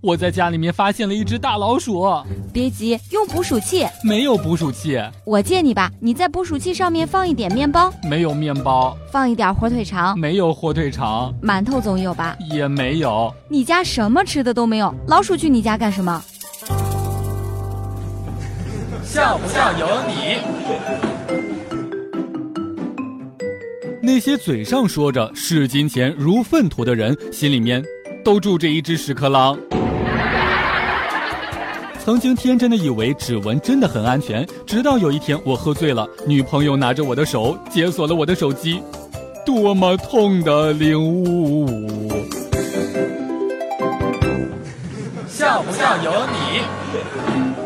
我在家里面发现了一只大老鼠，别急，用捕鼠器。没有捕鼠器，我借你吧，你在捕鼠器上面放一点面包，没有面包，放一点火腿肠，没有火腿肠，馒头总有吧？也没有。你家什么吃的都没有，老鼠去你家干什么？像不像有你？那些嘴上说着视金钱如粪土的人，心里面都住着一只屎壳郎。曾经天真的以为指纹真的很安全，直到有一天我喝醉了，女朋友拿着我的手解锁了我的手机，多么痛的领悟！笑不笑由你？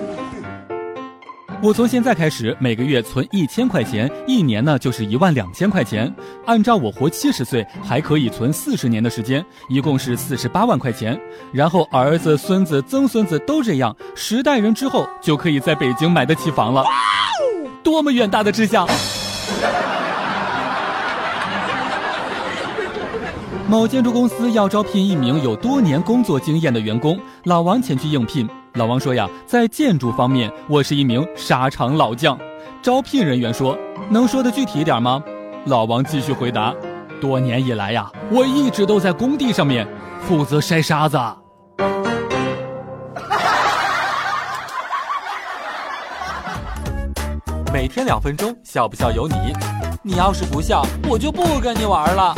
我从现在开始每个月存一千块钱，一年呢就是一万两千块钱。按照我活七十岁，还可以存四十年的时间，一共是四十八万块钱。然后儿子、孙子、曾孙子都这样，十代人之后就可以在北京买得起房了。多么远大的志向！某建筑公司要招聘一名有多年工作经验的员工，老王前去应聘。老王说呀，在建筑方面，我是一名沙场老将。招聘人员说：“能说的具体一点吗？”老王继续回答：“多年以来呀，我一直都在工地上面负责筛沙子。”每天两分钟，笑不笑由你。你要是不笑，我就不跟你玩了。